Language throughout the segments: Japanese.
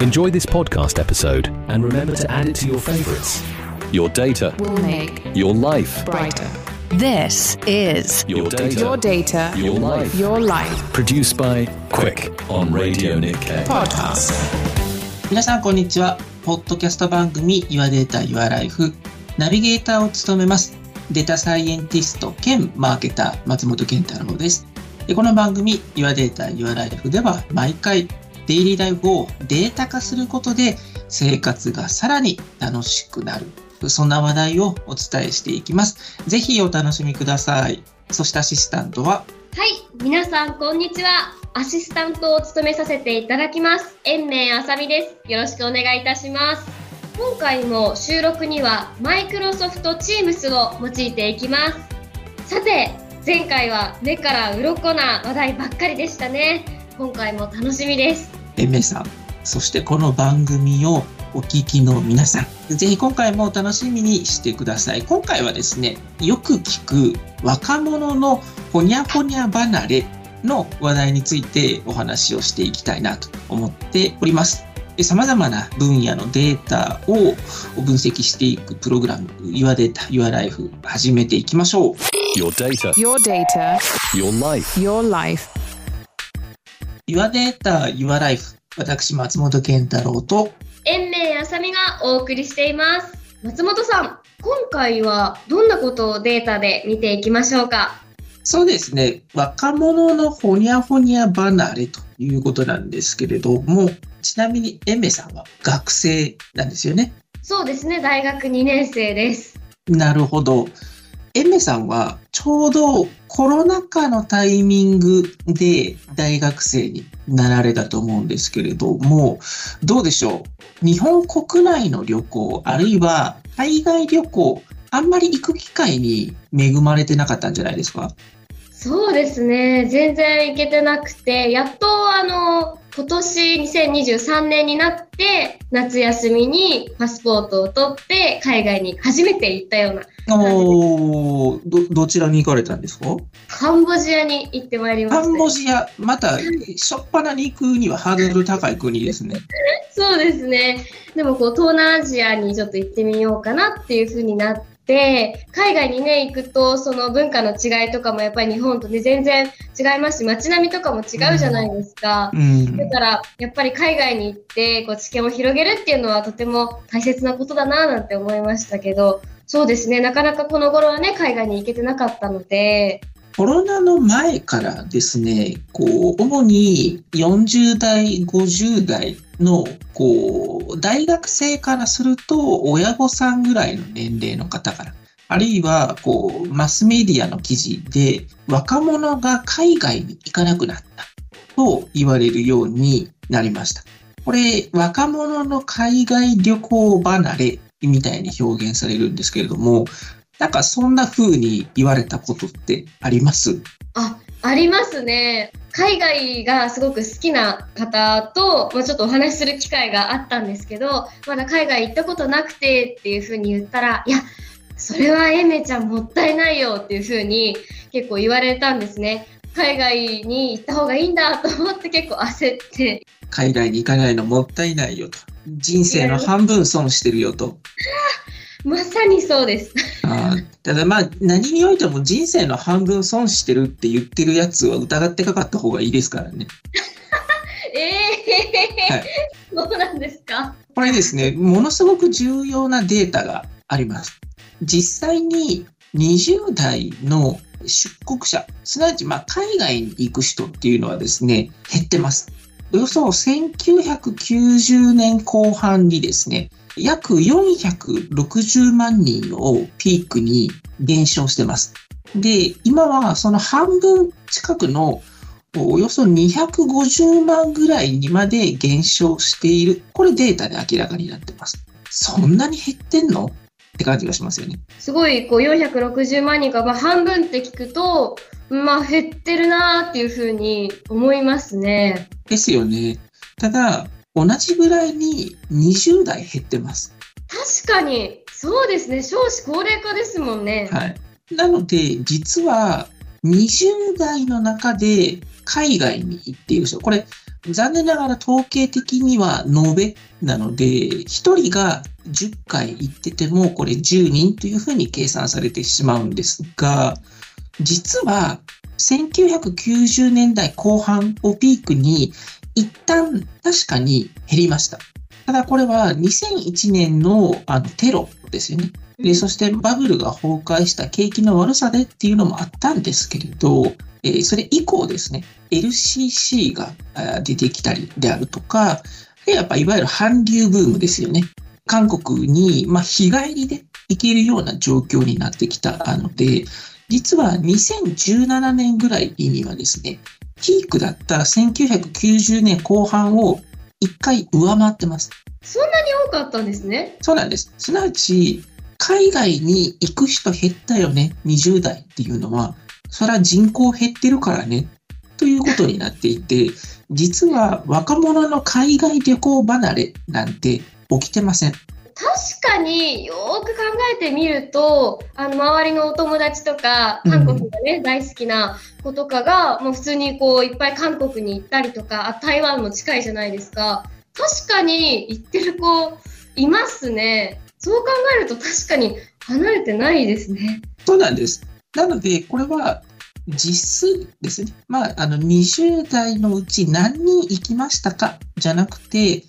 Enjoy this podcast episode and remember to add it to your favorites. Your data, will make your life, brighter. This is your data, your data, your life. your life Produced by Quick on Radio Nikkei. podcast. 皆さんこんにちは。ポッドキャスト番組 Your Data Your Life ナビゲーターを務めます。データサイエンティスト兼マーケター松本健太郎です。でこの番組 Your Data Your Life では毎回 デイリーライフをデータ化することで生活がさらに楽しくなる。そんな話題をお伝えしていきます。ぜひお楽しみください。そしてアシスタントは？はい、皆さんこんにちは。アシスタントを務めさせていただきます。延命あさみです。よろしくお願いいたします。今回も収録にはマイクロソフト Teams を用いていきます。さて、前回は目から鱗な話題ばっかりでしたね。今回も楽しみです。えめさん、そしてこの番組をお聞きの皆さん、ぜひ今回も楽しみにしてください。今回はですね、よく聞く若者のほにゃほにゃ離れの話題についてお話をしていきたいなと思っております。さまざまな分野のデータを分析していくプログラム Your Data, Your Life 始めていきましょう。Your data, Your data, your life. your life. Your Data, Your Life 私松本健太郎と延命あさみがお送りしています。松本さん、今回はどんなことをデータで見ていきましょうか？そうですね。若者のほにゃほにゃ離れということなんですけれども、ちなみにエメさんは学生なんですよね？そうですね、大学2年生です。なるほど。エメさんはちょうどコロナ禍のタイミングで大学生になられたと思うんですけれども、どうでしょう？日本国内の旅行、あるいは海外旅行、あんまり行く機会に恵まれてなかったんじゃないですか？そうですね、全然行けてなくて、やっとあの、今年2023年になって、夏休みにパスポートを取って、海外に初めて行ったような、おーど、どちらに行かれたんですか？カンボジアに行ってまいりました。カンボジア、また、しょっぱなに行くにはハードル高い国ですね。そうですね。でもこう、東南アジアにちょっと行ってみようかなっていう風になって、海外にね、行くと、その文化の違いとかもやっぱり日本とね、全然違いますし、街並みとかも違うじゃないですか。うん。だから、やっぱり海外に行って、こう、知見を広げるっていうのはとても大切なことだななんて思いましたけど、そうですね、なかなかこの頃はね、海外に行けてなかったので、コロナの前からですね、こう、主に40代、50代の、こう、大学生からすると、親御さんぐらいの年齢の方から、あるいは、こう、マスメディアの記事で、若者が海外に行かなくなったと言われるようになりました。これ、若者の海外旅行離れみたいに表現されるんですけれども、なんかそんな風に言われたことってあります？あ、ありますね。海外がすごく好きな方と、まあ、ちょっとお話しする機会があったんですけど、まだ海外行ったことなくてっていうふうに言ったら、いや、それはエメちゃんもったいないよっていうふうに結構言われたんですね。海外に行った方がいいんだと思って結構焦って、海外に行かないのもったいないよと。人生の半分損してるよと。まさにそうです。あーただまあ何においても人生の半分損してるって言ってるやつは疑ってかかった方がいいですからね。え えーはいそうなんですか？これですね、ものすごく重要なデータがあります。実際に20代の出国者、すなわちまあ海外に行く人っていうのはですね、減ってます。およそ1990年後半にですね、約460万人をピークに減少してます。で、今はその半分近くのおよそ250万ぐらいにまで減少している。これデータで明らかになってます。そんなに減ってんの？って感じがしますよね。すごいこう460万人が、まあ、半分って聞くと、まあ、減ってるなーっていうふうに思いますね。ですよね。ただ、同じぐらいに20代減ってます。確かに、そうですね。少子高齢化ですもんね。はい。なので、実は20代の中で海外に行っている人、これ、残念ながら統計的には延べなので、1人が10回行ってても、これ10人というふうに計算されてしまうんですが、実は1990年代後半をピークに一旦確かに減りました。ただこれは2001年のあのテロですよね。で、そしてバブルが崩壊した景気の悪さでっていうのもあったんですけれど、えー、それ以降ですね、LCC が出てきたりであるとか、やっぱいわゆる韓流ブームですよね。韓国に、まあ、日帰りで行けるような状況になってきたので、実は2017年ぐらいにはですね、ピークだった1990年後半を一回上回ってます。そんなに多かったんですね。そうなんです。すなわち、海外に行く人減ったよね、20代っていうのは、それは人口減ってるからね、ということになっていて、実は若者の海外旅行離れなんて起きてません。確かによく考えてみるとあの周りのお友達とか韓国がね、うん、大好きな子とかがもう普通にこういっぱい韓国に行ったりとかあ台湾も近いじゃないですか。確かに行ってる子いますね。そう考えると確かに離れてないですね。そうなんです。なのでこれは実数ですね。まあ、あの、20代のうち何人行きましたか？じゃなくて、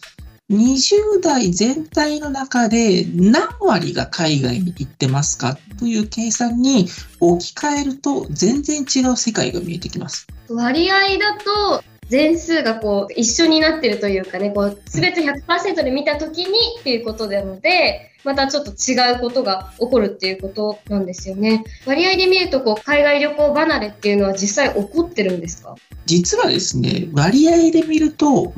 20代全体の中で何割が海外に行ってますかという計算に置き換えると全然違う世界が見えてきます。割合だと全数がこう一緒になってるというかね、こう全て100%で見たときにっていうことなので、またちょっと違うことが起こるっていうことなんですよね。割合で見るとこう海外旅行離れっていうのは実際起こってるんですか？実はですね、割合で見ると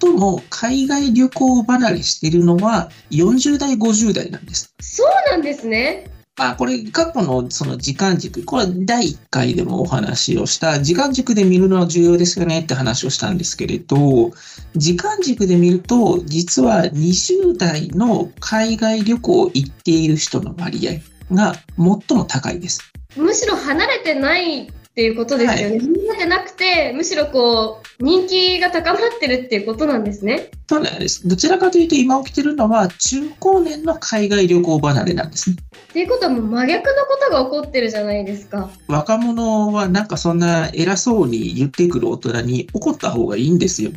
最も海外旅行離れしているのは40代、50代なんです。そうなんですね。あ、これ、過去のその時間軸、これは第1回でもお話をした、時間軸で見るのは重要ですよねって話をしたんですけれど、時間軸で見ると、実は20代の海外旅行行っている人の割合が最も高いです。むしろ離れてないっていうことですよね。みんなでなくて、むしろこう、人気が高まってるっていうことなんですね。そうなんです。どちらかというと、今起きてるのは、中高年の海外旅行離れなんですね。っていうことはもう真逆のことが起こってるじゃないですか。若者はなんかそんな偉そうに言ってくる大人に怒った方がいいんですよ。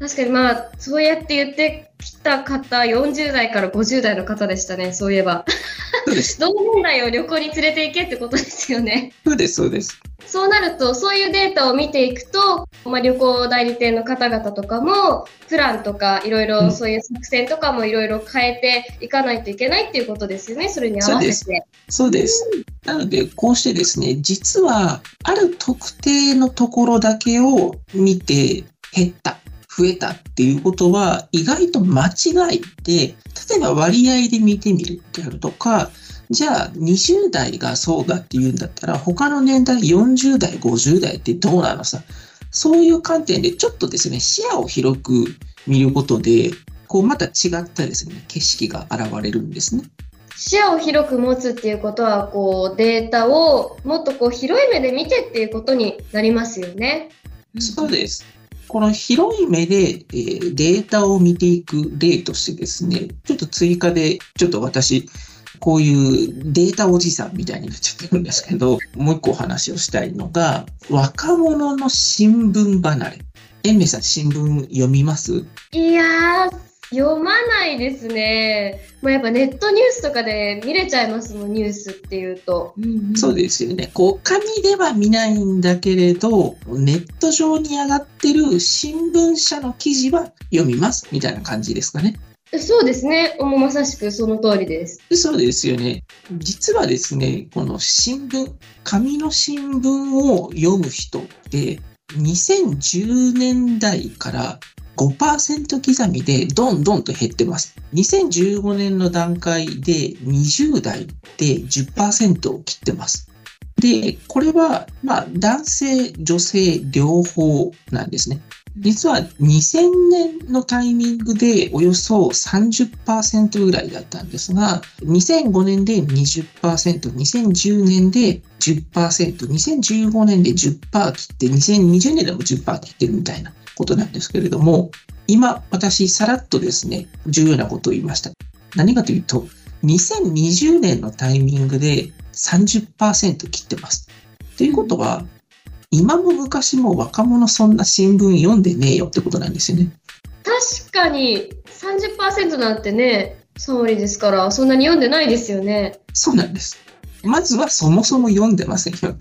確かにまあ、そうやって言ってきた方、40代から50代の方でしたね、そういえば。同年代を旅行に連れて行けってことですよね。そうです、そうです。そうなると、そういうデータを見ていくと、まあ、旅行代理店の方々とかも、プランとか、いろいろそういう作戦とかもいろいろ変えていかないといけないっていうことですよね、それに合わせて。そうです。なので、こうしてですね、実は、ある特定のところだけを見て減った。増えたっていうことは意外と間違いで、例えば割合で見てみるであるとか、じゃあ20代がそうだっていうんだったら他の年代40代50代ってどうなのさ？そういう観点でちょっとですね視野を広く見ることでこうまた違ったですね景色が現れるんですね。視野を広く持つっていうことはこうデータをもっとこう広い目で見てっていうことになりますよね。そうです。この広い目で、え、データを見ていく例としてですね、ちょっと追加で、ちょっと私、こういうデータおじさんみたいになっちゃってるんですけど、もう一個お話をしたいのが、若者の新聞離れ。エンメさん、新聞読みます？いやー、読まないですね。もうやっぱネットニュースとかで見れちゃいますもん、ニュースっていうと。そうですよね。こう、紙では見ないんだけれど、ネット上に上がってる新聞社の記事は読みます、みたいな感じですかね。そうですね。もうまさしくその通りです。そうですよね。実はですね、この新聞、紙の新聞を読む人って、2010年代から5%刻みでどんどんと減ってます。2015年の段階で20代で10%を切ってます。で、これは、まあ、男性、女性両方なんですね。実は2000年のタイミングでおよそ30%ぐらいだったんですが、2005年で20%、2010年で10%、2015年で10%切って、2020年でも10%切ってるみたいなことなんですけれども、今私さらっとですね、重要なことを言いました。何かというと、2020年のタイミングで30%切ってます。ということは、今も昔も若者そんな新聞読んでねえよってことなんですよね。確かに30%なんてね、3割ですから、そんなに読んでないですよね。そうなんです。まずはそもそも読んでませんよ。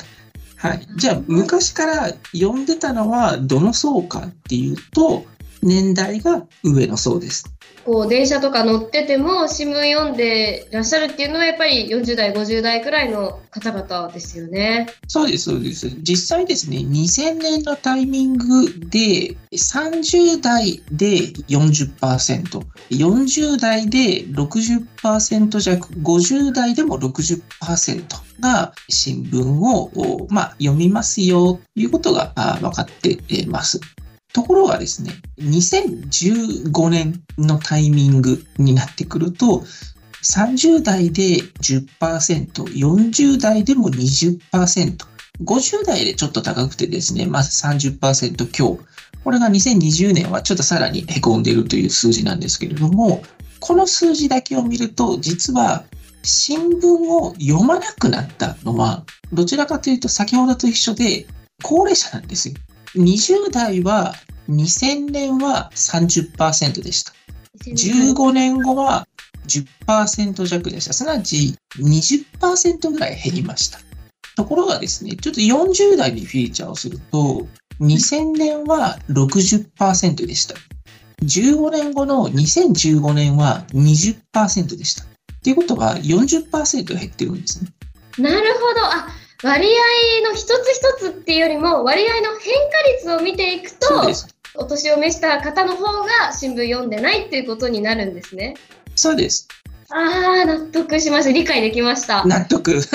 はい。じゃあ、昔から読んでたのはどの層かっていうと、年代が上の層です。こう電車とか乗ってても新聞読んでらっしゃるっていうのはやっぱり40代50代くらいの方々ですよね。そうですそうです実際ですね2000年のタイミングで30代で 40%40 代で60%弱50代でも60%が新聞を、まあ、読みますよということが分かっています。ところがですね、2015年のタイミングになってくると、30代で10%、40代でも20%、50代でちょっと高くてですね、まず30%強。これが2020年はちょっとさらに凹んでいるという数字なんですけれども、この数字だけを見ると、実は新聞を読まなくなったのは、どちらかというと先ほどと一緒で高齢者なんですよ。20代は2000年は30%でした。15年後は10%弱でした。すなわち20%ぐらい減りました。ところがですね、ちょっと40代にフィーチャーをすると、2000年は60%でした。15年後の2015年は20%でした。っていうことは40%減ってるんですね。なるほど。あ、割合の一つ一つっていうよりも割合の変化率を見ていくとお年を召した方の方が新聞読んでないっていうことになるんですね。そうです。ああ、納得しました。理解できました。納得。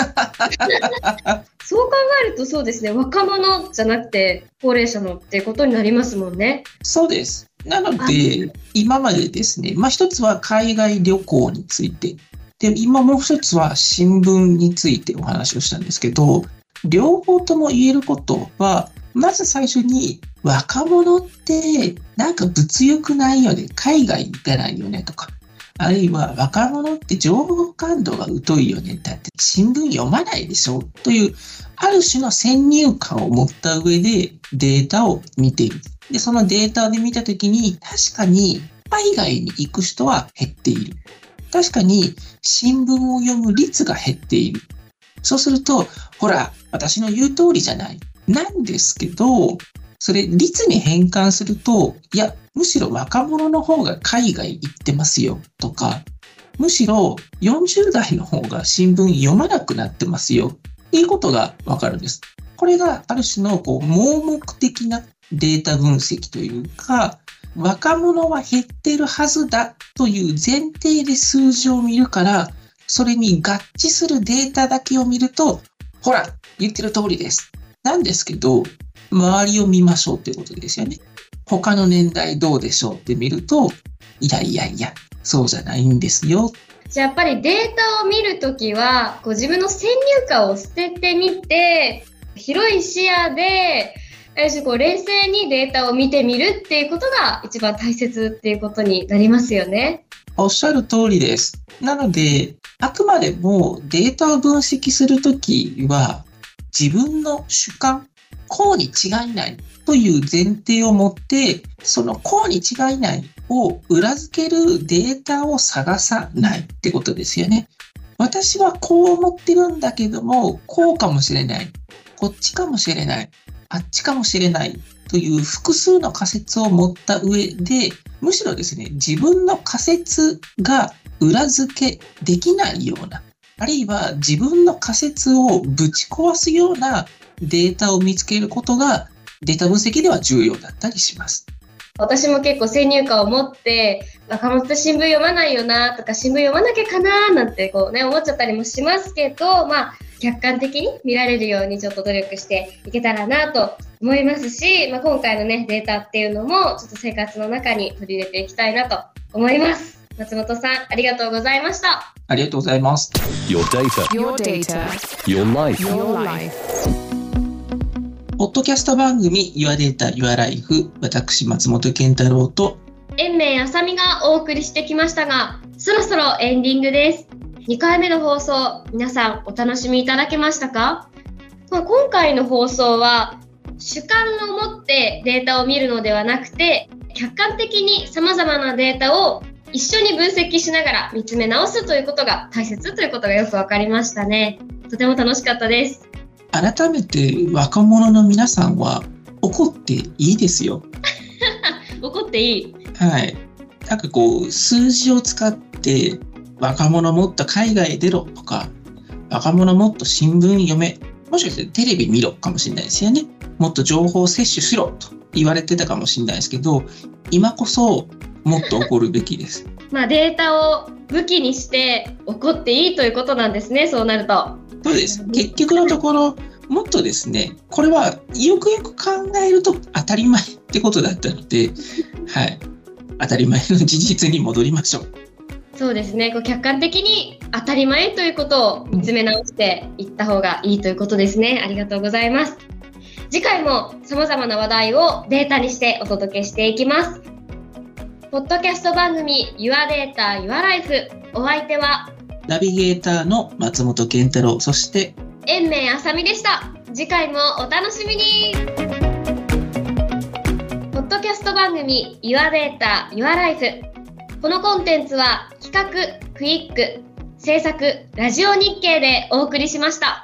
そう考えるとそうですね。若者じゃなくて高齢者のってことになりますもんね。そうです。なので、今までですね、まあ一つは海外旅行についてで、今もう一つは新聞についてお話をしたんですけど、両方とも言えることは、まず最初に若者ってなんか物欲ないよね、海外行かないよねとか、あるいは若者って情報感度が疎いよね、だって新聞読まないでしょという、ある種の先入観を持った上でデータを見ている。で、そのデータで見たときに確かに海外に行く人は減っている。確かに新聞を読む率が減っている。そうすると、ほら、私の言う通りじゃない。なんですけど、それ率に変換すると、いや、むしろ若者の方が海外行ってますよとか、むしろ40代の方が新聞読まなくなってますよっていうことがわかるんです。これがある種のこう盲目的なデータ分析というか、若者は減ってるはずだという前提で数字を見るから、それに合致するデータだけを見ると、ほら、言ってる通りです。なんですけど、周りを見ましょうっていうことですよね。他の年代どうでしょうって見ると、いやいやいや、そうじゃないんですよ。じゃあやっぱりデータを見るときは、こう自分の先入観を捨ててみて、広い視野でこう冷静にデータを見てみるっていうことが一番大切っていうことになりますよね。おっしゃる通りです。なので、あくまでもデータを分析するときは、自分の主観、こうに違いないという前提を持って、そのこうに違いないを裏付けるデータを探さないってことですよね。私はこう思ってるんだけども、こうかもしれない。こっちかもしれない。あっちかもしれないという複数の仮説を持った上で、むしろですね、自分の仮説が裏付けできないような、あるいは自分の仮説をぶち壊すようなデータを見つけることがデータ分析では重要だったりします。私も結構先入観を持って若者って新聞読まないよなとか新聞読まなきゃかななんてこうね思っちゃったりもしますけどまあ客観的に見られるようにちょっと努力していけたらなと思いますし、まあ、今回のね、データっていうのも、ちょっと生活の中に取り入れていきたいなと思います。松本さん、ありがとうございました。ありがとうございます。Your data, Your data. your life. Your life. ポッドキャスト番組 Your Data, Your Life 私、松本健太郎と延命あさみがお送りしてきましたが、そろそろエンディングです。2回目の放送、皆さんお楽しみいただけましたか？まあ今回の放送は、主観を持ってデータを見るのではなくて、客観的に様々なデータを一緒に分析しながら見つめ直すということが大切ということがよくわかりましたね。とても楽しかったです。改めて若者の皆さんは怒っていいですよ。怒っていい？はい。なんかこう、数字を使って、若者もっと海外へ出ろとか、若者もっと新聞読め、もしかしてテレビ見ろかもしれないですよね。もっと情報を摂取しろと言われてたかもしれないですけど、今こそもっと怒るべきです。まあデータを武器にして怒っていいということなんですね、そうなると。そうです。結局のところ、もっとですね、これはよくよく考えると当たり前ってことだったので、はい。当たり前の事実に戻りましょう。そうですね、こう客観的に当たり前ということを見つめ直していった方がいいということですね。ありがとうございます。次回も様々な話題をデータにしてお届けしていきます。ポッドキャスト番組 Your Data, Your Life お相手はナビゲーターの松本健太郎、そして延命あさみでした。次回もお楽しみにポッドキャスト番組 Your Data, Your Life このコンテンツは企画、クイック、制作、ラジオ日経でお送りしました。